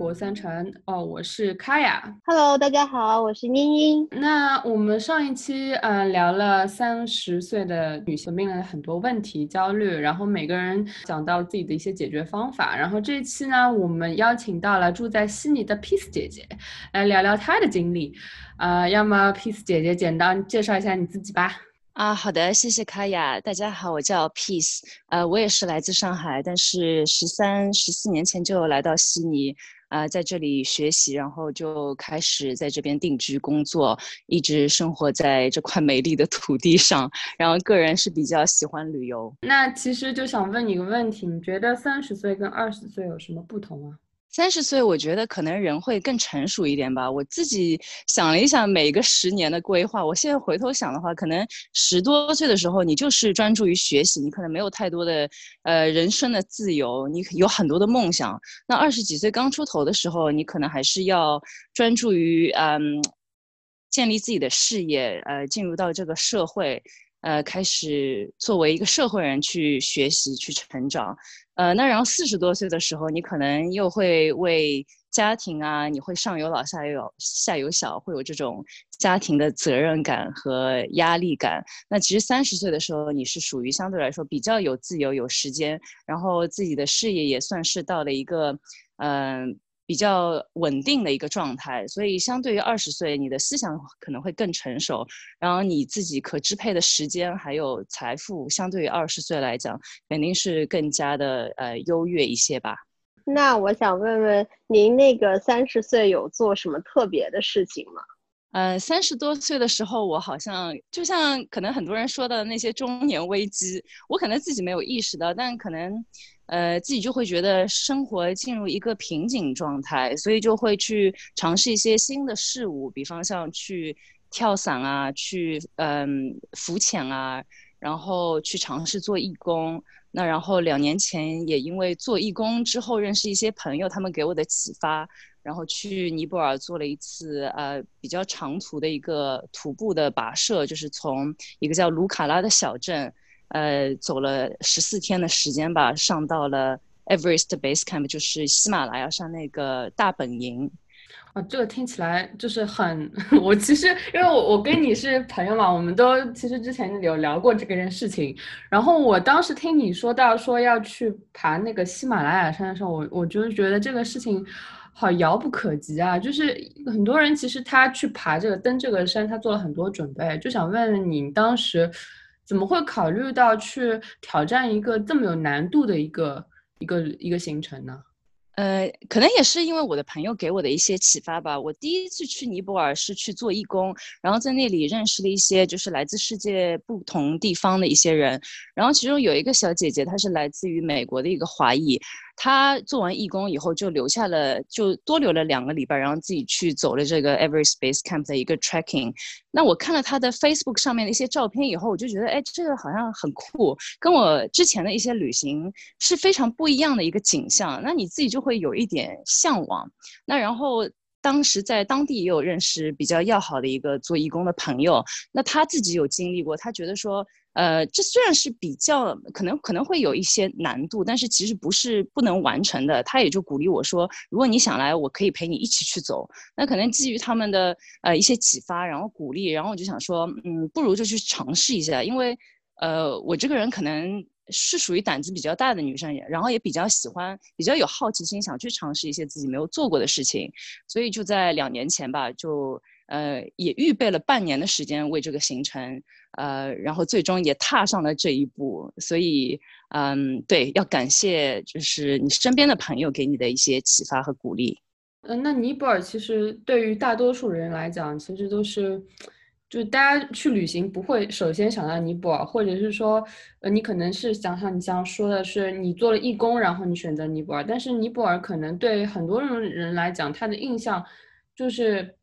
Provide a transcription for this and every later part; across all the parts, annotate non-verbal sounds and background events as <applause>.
国三城哦，我是卡雅。Hello，大家好，我是茵茵。那我们上一期呃聊了三十岁的女性面临的很多问题、焦虑，然后每个人讲到自己的一些解决方法。然后这一期呢，我们邀请到了住在悉尼的 Peace 姐姐来聊聊她的经历。呃，要么 Peace 姐姐简单介绍一下你自己吧。啊，好的，谢谢卡雅。大家好，我叫 Peace，呃，我也是来自上海，但是十三、十四年前就来到悉尼，啊、在这里学习，然后就开始在这边定居工作，一直生活在这块美丽的土地上。然后个人是比较喜欢旅游。那其实就想问你一个问题，你觉得三十岁跟二十岁有什么不同啊？三十岁，我觉得可能人会更成熟一点吧。我自己想了一想，每个十年的规划，我现在回头想的话，可能十多岁的时候，你就是专注于学习，你可能没有太多的呃人生的自由，你有很多的梦想。那二十几岁刚出头的时候，你可能还是要专注于嗯建立自己的事业，呃，进入到这个社会，呃，开始作为一个社会人去学习、去成长。呃，那然后四十多岁的时候，你可能又会为家庭啊，你会上有老下有下有小，会有这种家庭的责任感和压力感。那其实三十岁的时候，你是属于相对来说比较有自由、有时间，然后自己的事业也算是到了一个嗯、比较稳定的一个状态。所以相对于二十岁，你的思想可能会更成熟，然后你自己可支配的时间还有财富，相对于二十岁来讲，肯定是更加的呃优越一些吧。那我想问问您，那个三十岁有做什么特别的事情吗？呃，三十多岁的时候，我好像就像可能很多人说的那些中年危机，我可能自己没有意识到，但可能呃自己就会觉得生活进入一个瓶颈状态，所以就会去尝试一些新的事物，比方像去跳伞啊，去嗯、浮潜啊，然后去尝试做义工。那然后两年前也因为做义工之后认识一些朋友，他们给我的启发，然后去尼泊尔做了一次呃比较长途的一个徒步的跋涉，就是从一个叫卢卡拉的小镇，呃走了十四天的时间吧，上到了 Everest Base Camp，就是喜马拉雅山那个大本营。啊，这个听起来就是很，<laughs> 我其实因为我我跟你是朋友嘛，我们都其实之前有聊过这个件事情。然后我当时听你说到说要去爬那个喜马拉雅山的时候，我我就觉得这个事情好遥不可及啊。就是很多人其实他去爬这个登这个山，他做了很多准备，就想问问你当时怎么会考虑到去挑战一个这么有难度的一个一个一个行程呢？呃，可能也是因为我的朋友给我的一些启发吧。我第一次去尼泊尔是去做义工，然后在那里认识了一些就是来自世界不同地方的一些人。然后其中有一个小姐姐，她是来自于美国的一个华裔，他做完义工以后就留下了，就多留了两个礼拜，然后自己去走了这个 Every Space Camp 的一个 trekking。那我看了他的 Facebook 上面的一些照片以后，我就觉得，哎，这个好像很酷，跟我之前的一些旅行是非常不一样的一个景象。那你自己就会有一点向往。那然后当时在当地也有认识比较要好的一个做义工的朋友，那他自己有经历过，他觉得说，呃，这虽然是比较可能可能会有一些难度，但是其实不是不能完成的。他也就鼓励我说，如果你想来，我可以陪你一起去走。那可能基于他们的呃一些启发，然后鼓励，然后我就想说，嗯，不如就去尝试一下，因为呃我这个人可能。是属于胆子比较大的女生，然后也比较喜欢，比较有好奇心，想去尝试一些自己没有做过的事情，所以就在两年前吧，就呃也预备了半年的时间为这个行程，呃，然后最终也踏上了这一步，所以嗯，对，要感谢就是你身边的朋友给你的一些启发和鼓励。嗯，那尼泊尔其实对于大多数人来讲，其实都是就是大家去旅行不会首先想到尼泊尔，或者是说，呃，你可能是想想你想说的是你做了义工，然后你选择尼泊尔，但是尼泊尔可能对很多人人来讲，他的印象就是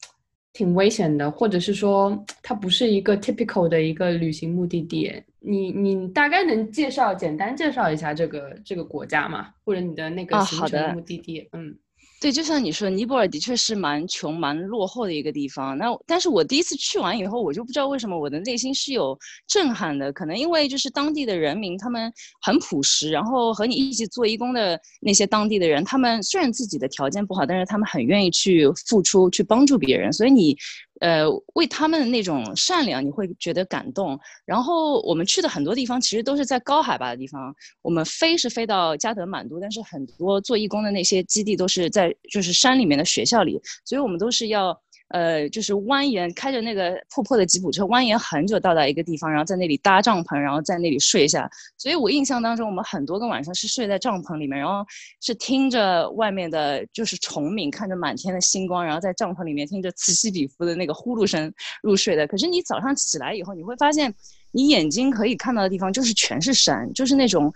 挺危险的，或者是说它不是一个 typical 的一个旅行目的地。你你大概能介绍简单介绍一下这个这个国家吗？或者你的那个行程目的地？嗯。对，就像你说，尼泊尔的确是蛮穷、蛮落后的一个地方。那但是我第一次去完以后，我就不知道为什么我的内心是有震撼的。可能因为就是当地的人民，他们很朴实，然后和你一起做义工的那些当地的人，他们虽然自己的条件不好，但是他们很愿意去付出，去帮助别人。所以你。呃，为他们的那种善良，你会觉得感动。然后我们去的很多地方，其实都是在高海拔的地方。我们飞是飞到加德满都，但是很多做义工的那些基地都是在就是山里面的学校里，所以我们都是要。呃，就是蜿蜒开着那个破破的吉普车，蜿蜒很久到达一个地方，然后在那里搭帐篷，然后在那里睡下。所以我印象当中，我们很多个晚上是睡在帐篷里面，然后是听着外面的就是虫鸣，看着满天的星光，然后在帐篷里面听着此起彼伏的那个呼噜声入睡的。可是你早上起来以后，你会发现，你眼睛可以看到的地方就是全是山，就是那种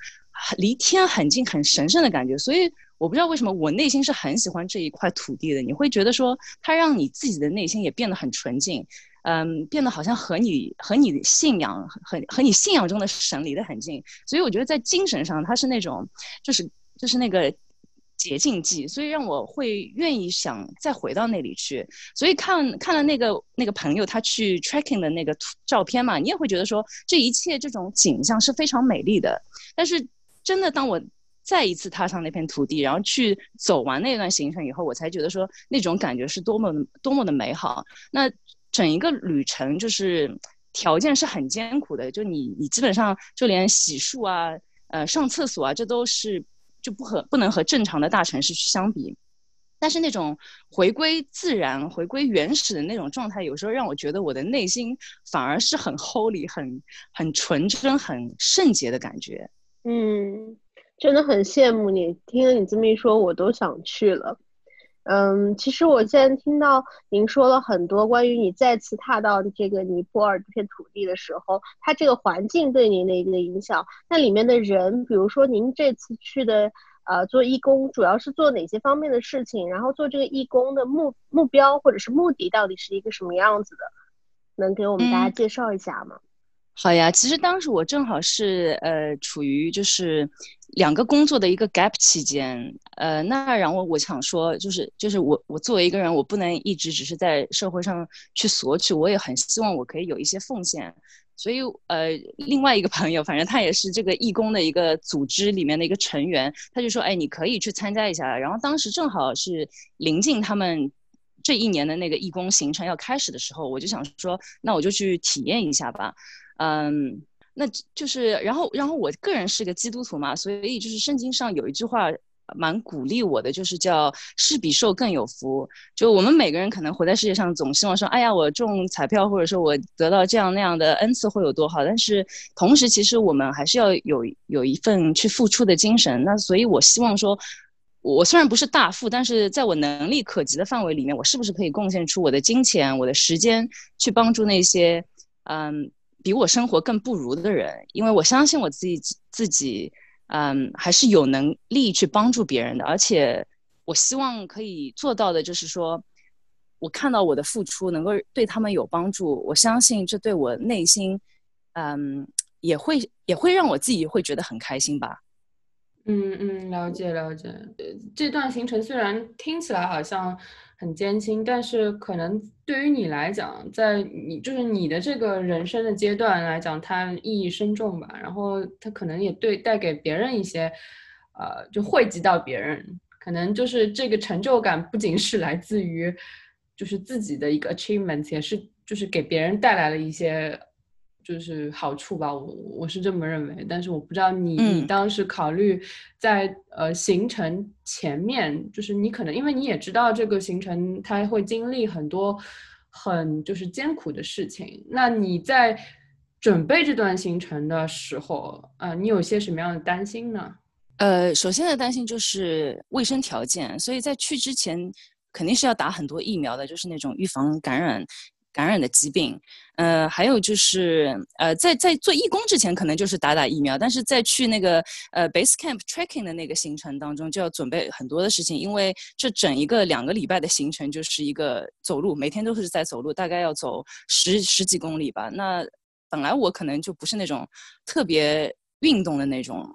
离天很近、很神圣的感觉。所以。我不知道为什么，我内心是很喜欢这一块土地的。你会觉得说，它让你自己的内心也变得很纯净，嗯，变得好像和你和你信仰和和你信仰中的神离得很近。所以我觉得在精神上，它是那种就是就是那个捷径剂，所以让我会愿意想再回到那里去。所以看看了那个那个朋友他去 tracking 的那个图照片嘛，你也会觉得说，这一切这种景象是非常美丽的。但是真的当我。再一次踏上那片土地，然后去走完那段行程以后，我才觉得说那种感觉是多么多么的美好。那整一个旅程就是条件是很艰苦的，就你你基本上就连洗漱啊、呃上厕所啊，这都是就不和不能和正常的大城市去相比。但是那种回归自然、回归原始的那种状态，有时候让我觉得我的内心反而是很 holy、很很纯真、很圣洁的感觉。嗯。真的很羡慕你，听了你这么一说，我都想去了。嗯，其实我现在听到您说了很多关于你再次踏到这个尼泊尔这片土地的时候，它这个环境对您的一个影响，那里面的人，比如说您这次去的，呃，做义工主要是做哪些方面的事情？然后做这个义工的目目标或者是目的到底是一个什么样子的？能给我们大家介绍一下吗？好呀，其实当时我正好是呃处于就是两个工作的一个 gap 期间，呃，那然后我想说，就是就是我我作为一个人，我不能一直只是在社会上去索取，我也很希望我可以有一些奉献，所以呃，另外一个朋友，反正他也是这个义工的一个组织里面的一个成员，他就说，哎，你可以去参加一下，然后当时正好是临近他们这一年的那个义工行程要开始的时候，我就想说，那我就去体验一下吧。嗯，那就是，然后，然后我个人是个基督徒嘛，所以就是圣经上有一句话蛮鼓励我的，就是叫“施比受更有福”。就我们每个人可能活在世界上，总希望说，哎呀，我中彩票，或者说我得到这样那样的恩赐会有多好。但是同时，其实我们还是要有有一份去付出的精神。那所以，我希望说，我虽然不是大富，但是在我能力可及的范围里面，我是不是可以贡献出我的金钱、我的时间，去帮助那些，嗯。比我生活更不如的人，因为我相信我自己自己，嗯，还是有能力去帮助别人的。而且，我希望可以做到的，就是说，我看到我的付出能够对他们有帮助，我相信这对我内心，嗯，也会也会让我自己会觉得很开心吧。嗯嗯，了解了解。这段行程虽然听起来好像。很艰辛，但是可能对于你来讲，在你就是你的这个人生的阶段来讲，它意义深重吧。然后它可能也对带给别人一些，呃，就惠及到别人，可能就是这个成就感不仅是来自于，就是自己的一个 achievement，也是就是给别人带来了一些。就是好处吧，我我是这么认为，但是我不知道你你当时考虑在呃行程前面，就是你可能因为你也知道这个行程它会经历很多很就是艰苦的事情，那你在准备这段行程的时候，呃，你有些什么样的担心呢？呃，首先的担心就是卫生条件，所以在去之前肯定是要打很多疫苗的，就是那种预防感染。感染的疾病。呃，还有就是呃，在在做义工之前，可能就是打打疫苗，但是在去那个呃 base camp tracking 的那个行程当中，就要准备很多的事情，因为这整一个两个礼拜的行程就是一个走路，每天都是在走路，大概要走十十几公里吧。那本来我可能就不是那种特别运动的那种。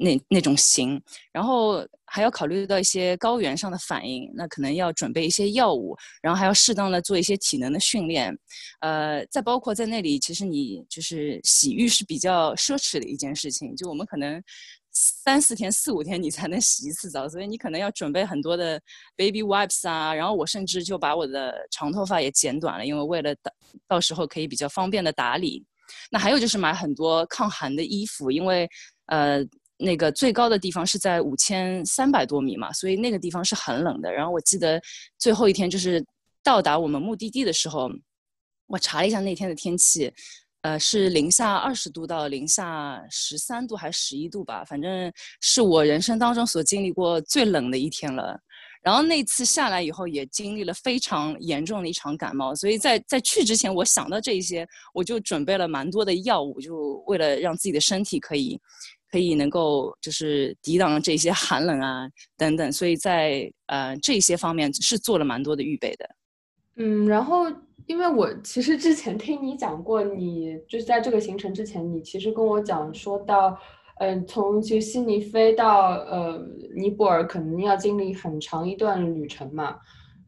那那种型，然后还要考虑到一些高原上的反应，那可能要准备一些药物，然后还要适当的做一些体能的训练，呃，再包括在那里，其实你就是洗浴是比较奢侈的一件事情，就我们可能三四天、四五天你才能洗一次澡，所以你可能要准备很多的 baby wipes 啊，然后我甚至就把我的长头发也剪短了，因为为了到到时候可以比较方便的打理。那还有就是买很多抗寒的衣服，因为呃。那个最高的地方是在五千三百多米嘛，所以那个地方是很冷的。然后我记得最后一天就是到达我们目的地的时候，我查了一下那天的天气，呃，是零下二十度到零下十三度还是十一度吧，反正是我人生当中所经历过最冷的一天了。然后那次下来以后，也经历了非常严重的一场感冒，所以在在去之前，我想到这些，我就准备了蛮多的药物，就为了让自己的身体可以。可以能够就是抵挡这些寒冷啊等等，所以在呃这些方面是做了蛮多的预备的。嗯，然后因为我其实之前听你讲过，你就是在这个行程之前，你其实跟我讲说到，嗯，从其实悉尼飞到呃尼泊尔，可能要经历很长一段旅程嘛。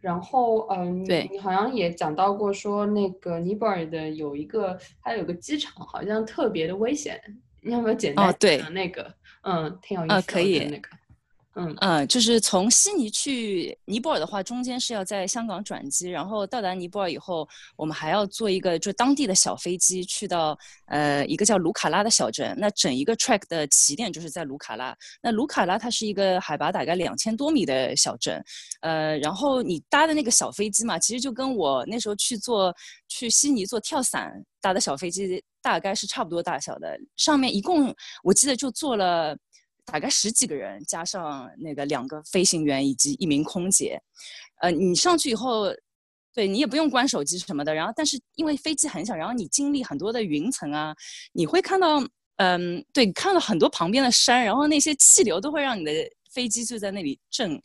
然后嗯，对你好像也讲到过说那个尼泊尔的有一个它有个机场好像特别的危险。你要不要简单讲那个？嗯，挺有意思的。可以那个。嗯嗯，就是从悉尼去尼泊尔的话，中间是要在香港转机，然后到达尼泊尔以后，我们还要坐一个就当地的小飞机去到呃一个叫卢卡拉的小镇。那整一个 track 的起点就是在卢卡拉。那卢卡拉它是一个海拔大概两千多米的小镇，呃，然后你搭的那个小飞机嘛，其实就跟我那时候去做去悉尼做跳伞搭的小飞机大概是差不多大小的。上面一共我记得就坐了。大概十几个人，加上那个两个飞行员以及一名空姐，呃，你上去以后，对你也不用关手机什么的。然后，但是因为飞机很小，然后你经历很多的云层啊，你会看到，嗯，对，看到很多旁边的山，然后那些气流都会让你的飞机就在那里震。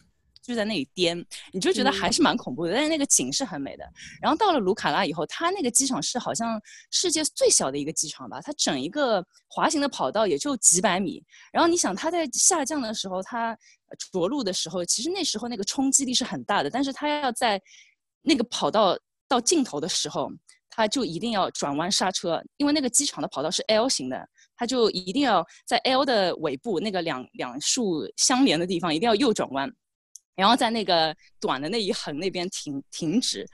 就在那里颠，你就觉得还是蛮恐怖的。但是那个景是很美的。然后到了卢卡拉以后，它那个机场是好像世界最小的一个机场吧？它整一个滑行的跑道也就几百米。然后你想，它在下降的时候，它着陆的时候，其实那时候那个冲击力是很大的。但是它要在那个跑道到尽头的时候，它就一定要转弯刹车，因为那个机场的跑道是 L 型的，它就一定要在 L 的尾部那个两两竖相连的地方一定要右转弯。然后在那个短的那一横那边停停止，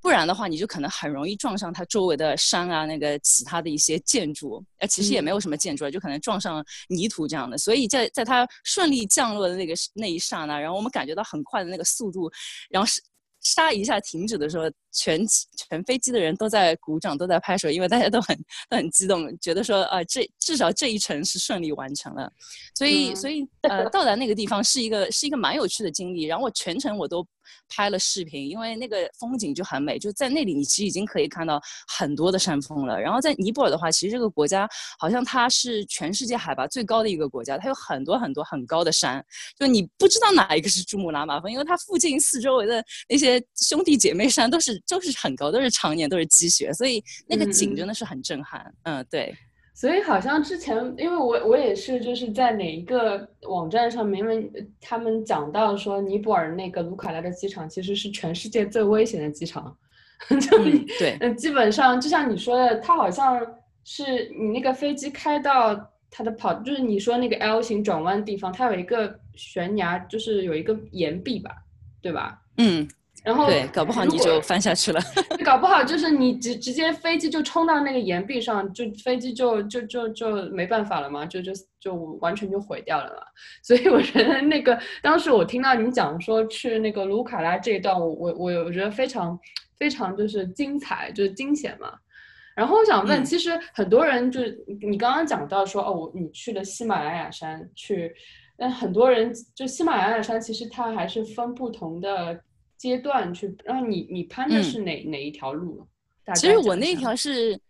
不然的话你就可能很容易撞上它周围的山啊，那个其他的一些建筑，呃，其实也没有什么建筑，就可能撞上泥土这样的。所以在在它顺利降落的那个那一刹那，然后我们感觉到很快的那个速度，然后是。刹一下停止的时候，全全飞机的人都在鼓掌，都在拍手，因为大家都很都很激动，觉得说啊，这至少这一程是顺利完成了。所以，所以呃，到达那个地方是一个是一个蛮有趣的经历。然后我全程我都。拍了视频，因为那个风景就很美，就在那里，你其实已经可以看到很多的山峰了。然后在尼泊尔的话，其实这个国家好像它是全世界海拔最高的一个国家，它有很多很多很高的山，就你不知道哪一个是珠穆朗玛峰，因为它附近四周围的那些兄弟姐妹山都是都是很高，都是常年都是积雪，所以那个景真的是很震撼。嗯，对。所以好像之前，因为我我也是就是在哪一个网站上面，因为他们讲到说尼泊尔那个卢卡拉的机场其实是全世界最危险的机场，<laughs> 就对，嗯，基本上就像你说的，它好像是你那个飞机开到它的跑，就是你说那个 L 型转弯地方，它有一个悬崖，就是有一个岩壁吧，对吧？嗯。然后对，搞不好你就翻下去了。<laughs> 搞不好就是你直直接飞机就冲到那个岩壁上，就飞机就就就就没办法了嘛，就就就完全就毁掉了嘛。<laughs> 所以我觉得那个当时我听到你讲说去那个卢卡拉这一段，我我我我觉得非常非常就是精彩，就是惊险嘛。然后我想问，其实很多人就你刚刚讲到说哦，你去了喜马拉雅山去，但很多人就喜马拉雅山其实它还是分不同的。阶段去，然后你你攀的是哪哪一条路？其实我那条是，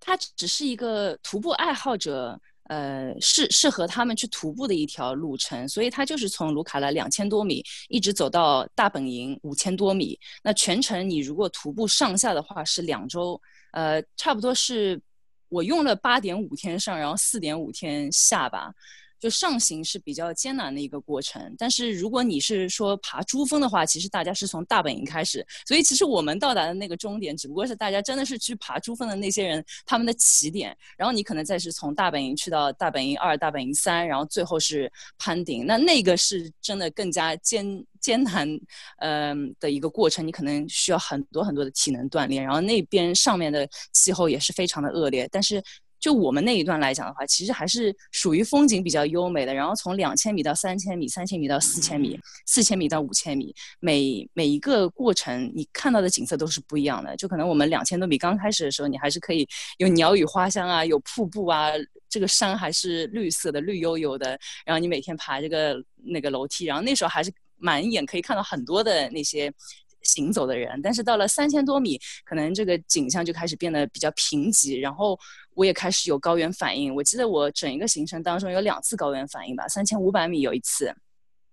它只是一个徒步爱好者。呃，适适合他们去徒步的一条路程，所以它就是从卢卡拉两千多米一直走到大本营五千多米。那全程你如果徒步上下的话是两周，呃，差不多是我用了八点五天上，然后四点五天下吧。就上行是比较艰难的一个过程，但是如果你是说爬珠峰的话，其实大家是从大本营开始，所以其实我们到达的那个终点，只不过是大家真的是去爬珠峰的那些人他们的起点，然后你可能再是从大本营去到大本营二、大本营三，然后最后是攀顶，那那个是真的更加艰艰难，嗯的一个过程，你可能需要很多很多的体能锻炼，然后那边上面的气候也是非常的恶劣，但是。就我们那一段来讲的话，其实还是属于风景比较优美的。然后从两千米到三千米，三千米到四千米，四千米到五千米，每每一个过程你看到的景色都是不一样的。就可能我们两千多米刚开始的时候，你还是可以有鸟语花香啊，有瀑布啊，这个山还是绿色的，绿油油的。然后你每天爬这个那个楼梯，然后那时候还是满眼可以看到很多的那些。行走的人，但是到了三千多米，可能这个景象就开始变得比较贫瘠，然后我也开始有高原反应。我记得我整一个行程当中有两次高原反应吧，三千五百米有一次。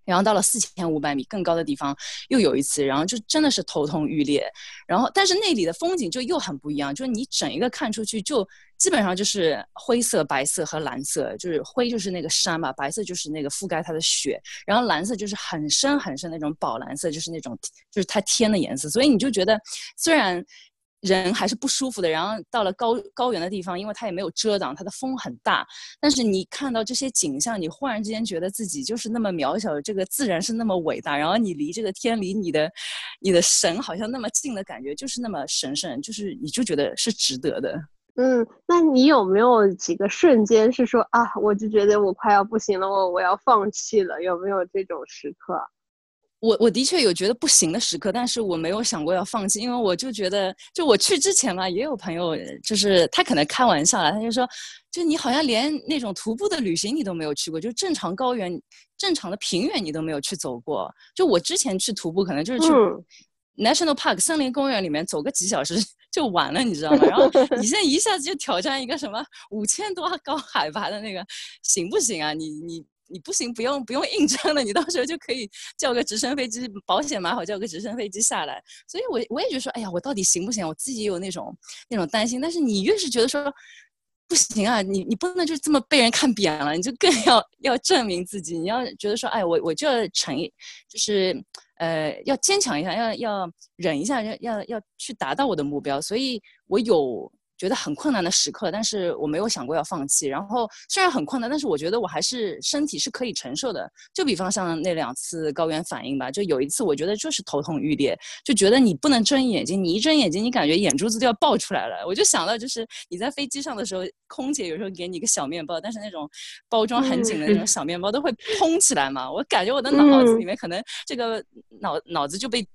然后到了四千五百米更高的地方又有一次，然后就真的是头痛欲裂。然后但是那里的风景就又很不一样，就是你整一个看出去就基本上就是灰色、白色和蓝色，就是灰就是那个山嘛，白色就是那个覆盖它的雪，然后蓝色就是很深很深那种宝蓝色，就是那种就是它天的颜色。所以你就觉得虽然。人还是不舒服的，然后到了高高原的地方，因为它也没有遮挡，它的风很大。但是你看到这些景象，你忽然之间觉得自己就是那么渺小，这个自然是那么伟大，然后你离这个天，离你的你的神好像那么近的感觉，就是那么神圣，就是你就觉得是值得的。嗯，那你有没有几个瞬间是说啊，我就觉得我快要不行了，我我要放弃了，有没有这种时刻？我我的确有觉得不行的时刻，但是我没有想过要放弃，因为我就觉得，就我去之前嘛，也有朋友就是他可能开玩笑了，他就说，就你好像连那种徒步的旅行你都没有去过，就正常高原、正常的平原你都没有去走过。就我之前去徒步，可能就是去 national park 森林公园里面走个几小时就完了，你知道吗？然后 <laughs> 你现在一下子就挑战一个什么五千多高海拔的那个，行不行啊？你你。你不行，不用不用硬撑了，你到时候就可以叫个直升飞机，保险买好，叫个直升飞机下来。所以，我我也就说，哎呀，我到底行不行？我自己有那种那种担心。但是你越是觉得说不行啊，你你不能就这么被人看扁了，你就更要要证明自己。你要觉得说，哎，我我就要成，就是呃，要坚强一下，要要忍一下，要要要去达到我的目标。所以我有。觉得很困难的时刻，但是我没有想过要放弃。然后虽然很困难，但是我觉得我还是身体是可以承受的。就比方像那两次高原反应吧，就有一次我觉得就是头痛欲裂，就觉得你不能睁眼睛，你一睁眼睛，你感觉眼珠子都要爆出来了。我就想到就是你在飞机上的时候，空姐有时候给你一个小面包，但是那种包装很紧的那种小面包都会蓬起来嘛。我感觉我的脑子里面可能这个脑脑子就被。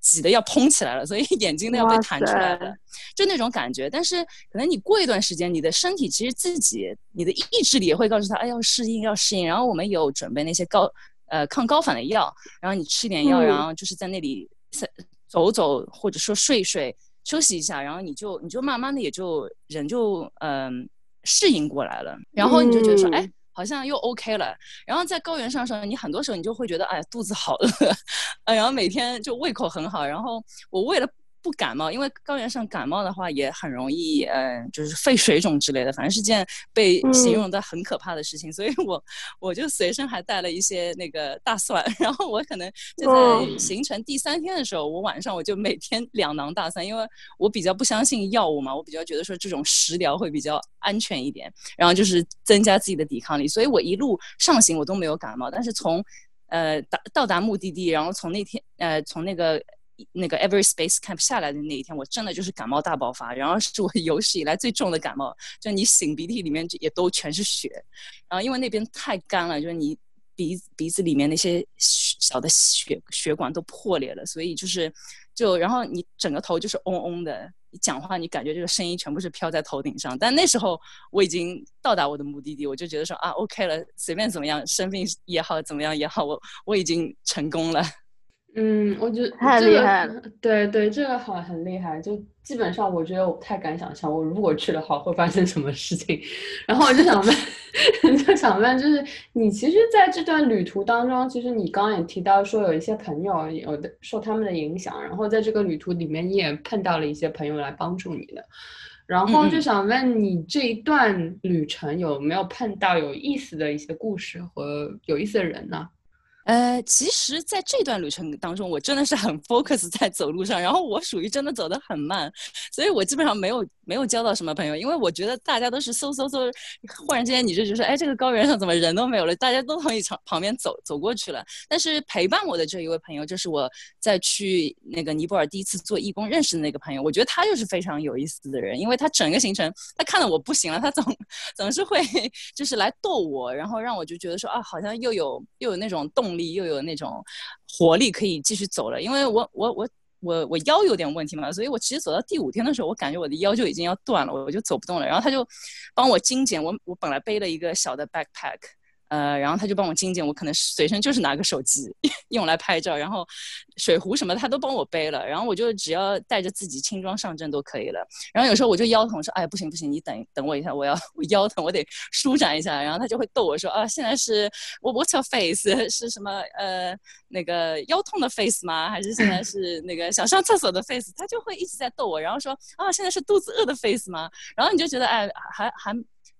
挤得要嘭起来了，所以眼睛都要被弹出来了，就那种感觉。但是可能你过一段时间，你的身体其实自己，你的意志力也会告诉他，哎，要适应，要适应。然后我们有准备那些高呃抗高反的药，然后你吃点药，然后就是在那里走走，或者说睡睡，休息一下，然后你就你就慢慢的也就人就嗯适应过来了，然后你就觉得说，哎。好像又 OK 了，然后在高原上时候，你很多时候你就会觉得，哎，肚子好饿，<laughs> 然后每天就胃口很好，然后我为了。不感冒，因为高原上感冒的话也很容易，嗯，就是肺水肿之类的，反正是件被形容的很可怕的事情。所以我我就随身还带了一些那个大蒜，<laughs> 然后我可能就在行程第三天的时候，我晚上我就每天 <laughs> 两囊大蒜，因为我比较不相信药物嘛，我比较觉得说这种食疗会比较安全一点，然后就是增加自己的抵抗力。所以我一路上行我都没有感冒，但是从呃达到达目的地，然后从那天呃从那个。那个 Every Space Camp 下来的那一天，我真的就是感冒大爆发，然后是我 <laughs> 有史以来最重的感冒，就你擤鼻涕里面也都全是血，然后因为那边太干了，就是你鼻鼻子里面那些小的血血管都破裂了，所以就是就然后你整个头就是嗡嗡的，你讲话你感觉这个声音全部是飘在头顶上，但那时候我已经到达我的目的地，我就觉得说啊 OK 了，随便怎么样，生病也好怎么样也好，我我已经成功了。嗯，我觉得太这个厉害了对对，这个很很厉害，就基本上我觉得我不太敢想象，我如果去的话会发生什么事情。然后我就想问，<laughs> 就想问，就是你其实在这段旅途当中，其实你刚刚也提到说有一些朋友有的受他们的影响，然后在这个旅途里面你也碰到了一些朋友来帮助你的。然后就想问你这一段旅程有没有碰到有意思的一些故事和有意思的人呢？呃，其实，在这段旅程当中，我真的是很 focus 在走路上，然后我属于真的走得很慢，所以我基本上没有没有交到什么朋友，因为我觉得大家都是嗖嗖嗖，忽然之间你就觉得，哎，这个高原上怎么人都没有了？大家都从你旁旁边走走过去了。但是陪伴我的这一位朋友，就是我在去那个尼泊尔第一次做义工认识的那个朋友，我觉得他就是非常有意思的人，因为他整个行程，他看到我不行了，他总总是会 <laughs> 就是来逗我，然后让我就觉得说啊，好像又有又有那种动力，又有那种活力可以继续走了。因为我我我我我腰有点问题嘛，所以我其实走到第五天的时候，我感觉我的腰就已经要断了，我就走不动了。然后他就帮我精简，我我本来背了一个小的 backpack。呃，然后他就帮我精简，我可能随身就是拿个手机 <laughs> 用来拍照，然后水壶什么他都帮我背了，然后我就只要带着自己轻装上阵都可以了。然后有时候我就腰疼，说哎不行不行，你等等我一下，我要 <laughs> 我腰疼，我得舒展一下。然后他就会逗我说啊，现在是我 what's your face <laughs> 是什么呃那个腰痛的 face 吗？还是现在是那个想上厕所的 face？他就会一直在逗我，然后说啊现在是肚子饿的 face 吗？然后你就觉得哎还还。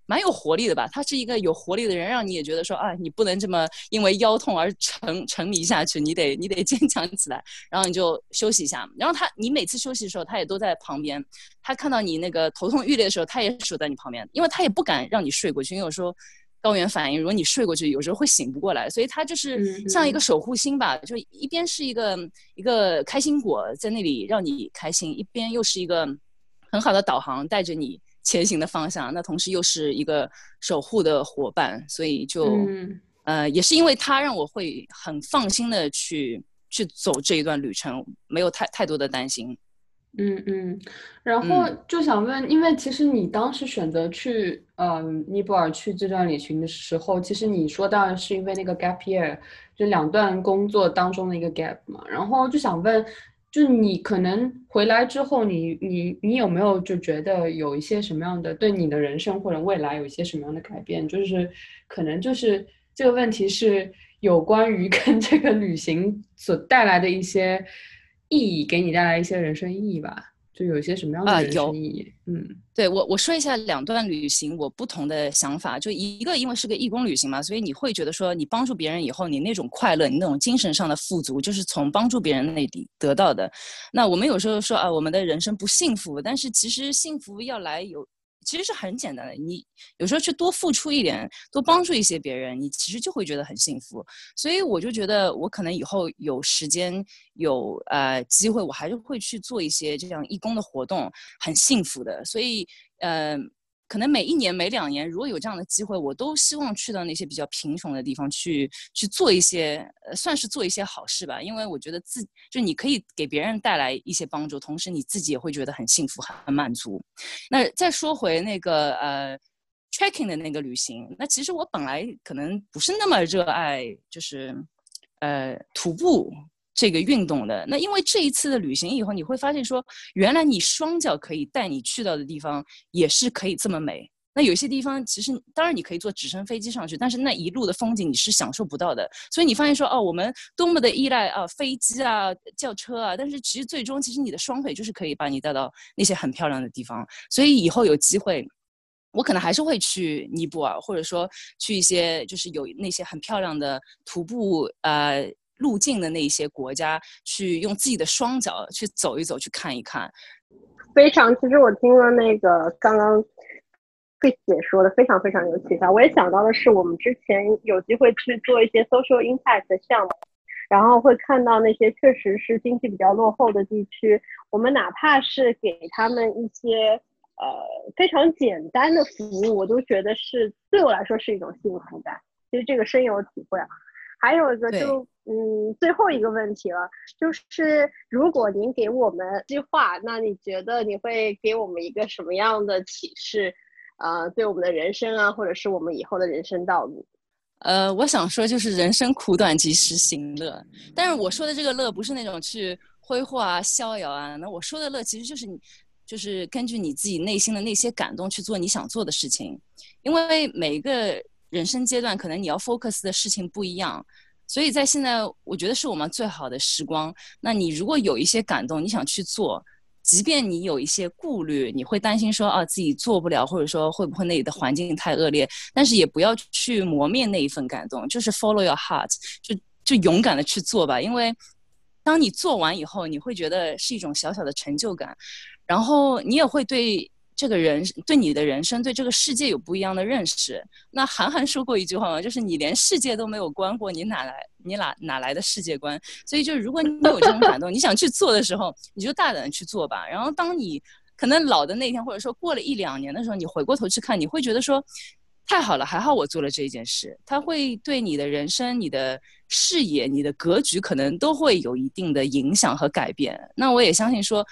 蛮有活力的吧？他是一个有活力的人，让你也觉得说啊，你不能这么因为腰痛而沉沉迷下去，你得你得坚强起来。然后你就休息一下。然后他，你每次休息的时候，他也都在旁边。他看到你那个头痛欲裂的时候，他也守在你旁边，因为他也不敢让你睡过去，因为有时候高原反应，如果你睡过去，有时候会醒不过来，所以他就是像一个守护星吧，就一边是一个一个开心果在那里让你开心，一边又是一个很好的导航，带着你。前行的方向，那同时又是一个守护的伙伴，所以就、嗯、呃，也是因为他让我会很放心的去去走这一段旅程，没有太太多的担心。嗯嗯，然后就想问，嗯、因为其实你当时选择去呃尼泊尔去这段旅行的时候，其实你说到是因为那个 gap year，就两段工作当中的一个 gap 嘛，然后就想问。就你可能回来之后你，你你有没有就觉得有一些什么样的对你的人生或者未来有一些什么样的改变？就是可能就是这个问题是有关于跟 <laughs> 这个旅行所带来的一些意义，给你带来一些人生意义吧。就有一些什么样的人生意义？呃、嗯，对我我说一下两段旅行我不同的想法。就一个因为是个义工旅行嘛，所以你会觉得说你帮助别人以后，你那种快乐，你那种精神上的富足，就是从帮助别人那里得到的。那我们有时候说啊，我们的人生不幸福，但是其实幸福要来有。其实是很简单的，你有时候去多付出一点，多帮助一些别人，你其实就会觉得很幸福。所以我就觉得，我可能以后有时间、有呃机会，我还是会去做一些这样义工的活动，很幸福的。所以嗯，可能每一年、每两年，如果有这样的机会，我都希望去到那些比较贫穷的地方去去做一些，呃，算是做一些好事吧。因为我觉得自就你可以给别人带来一些帮助，同时你自己也会觉得很幸福、很满足。那再说回那个呃 trekking 的那个旅行，那其实我本来可能不是那么热爱，就是呃徒步。这个运动的那，因为这一次的旅行以后，你会发现说，原来你双脚可以带你去到的地方也是可以这么美。那有些地方其实当然你可以坐直升飞机上去，但是那一路的风景你是享受不到的。所以你发现说，哦，我们多么的依赖啊飞机啊、轿车啊，但是其实最终其实你的双腿就是可以把你带到那些很漂亮的地方。所以以后有机会。我可能还是会去尼泊尔，或者说去一些就是有那些很漂亮的徒步呃路径的那些国家，去用自己的双脚去走一走，去看一看。非常，其实我听了那个刚刚 Chris 姐说的，非常非常有启发。我也想到的是，我们之前有机会去做一些 social impact 的项目，然后会看到那些确实是经济比较落后的地区，我们哪怕是给他们一些。呃，非常简单的服务，我都觉得是对我来说是一种幸福感。其实这个深有体会啊。还有一个就嗯，最后一个问题了，就是如果您给我们计划，那你觉得你会给我们一个什么样的启示？呃，对我们的人生啊，或者是我们以后的人生道路？呃，我想说就是人生苦短，及时行乐。但是我说的这个乐不是那种去挥霍啊、逍遥啊。那我说的乐其实就是你，就是根据你自己内心的那些感动去做你想做的事情。因为每一个人生阶段，可能你要 focus 的事情不一样，所以在现在，我觉得是我们最好的时光。那你如果有一些感动，你想去做。即便你有一些顾虑，你会担心说啊自己做不了，或者说会不会那里的环境太恶劣，但是也不要去磨灭那一份感动，就是 follow your heart，就就勇敢的去做吧，因为当你做完以后，你会觉得是一种小小的成就感，然后你也会对。这个人对你的人生、对这个世界有不一样的认识。那韩寒说过一句话嘛，就是你连世界都没有观过，你哪来你哪哪来的世界观？所以就如果你有这种感动，你想去做的时候，你就大胆去做吧。然后当你可能老的那天，或者说过了一两年的时候，你回过头去看，你会觉得说，太好了，还好我做了这件事。它会对你的人生、你的视野、你的格局，可能都会有一定的影响和改变。那我也相信说。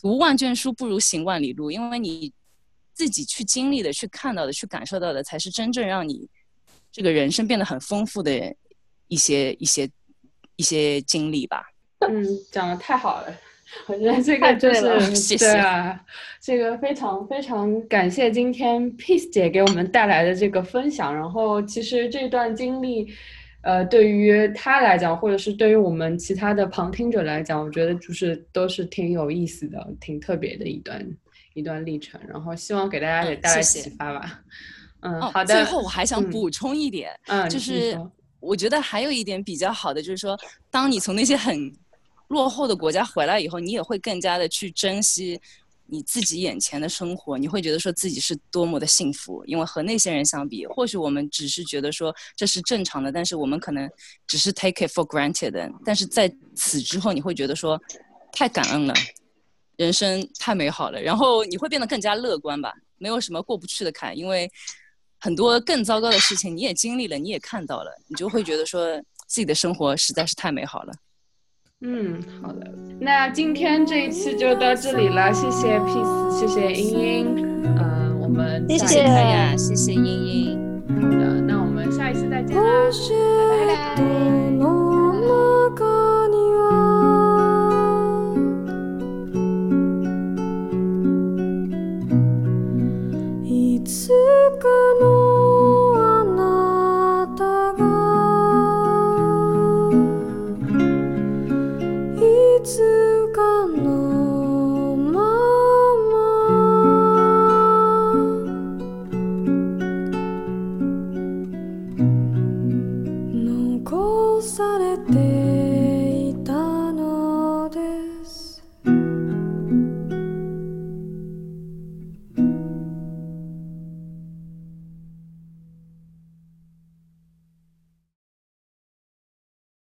读万卷书不如行万里路，因为你自己去经历的、去看到的、去感受到的，才是真正让你这个人生变得很丰富的一些、一些、一些经历吧。嗯，讲的太好了，我觉得这个就是对啊，这个非常非常感谢今天 Peace 姐给我们带来的这个分享。然后，其实这段经历。呃，对于他来讲，或者是对于我们其他的旁听者来讲，我觉得就是都是挺有意思的、挺特别的一段一段历程。然后希望给大家也带来启发吧。嗯，好的。最后我还想补充一点，嗯，就是我觉得还有一点比较好的，就是说，当你从那些很落后的国家回来以后，你也会更加的去珍惜。你自己眼前的生活，你会觉得说自己是多么的幸福，因为和那些人相比，或许我们只是觉得说这是正常的，但是我们可能只是 take it for granted。但是在此之后，你会觉得说太感恩了，人生太美好了，然后你会变得更加乐观吧，没有什么过不去的坎，因为很多更糟糕的事情你也经历了，你也看到了，你就会觉得说自己的生活实在是太美好了。嗯，好的，那今天这一期就到这里了，谢谢 Peace，谢谢英英，嗯，我们谢谢呀，谢。谢英英，好的，那我们下一次再见啦，拜拜。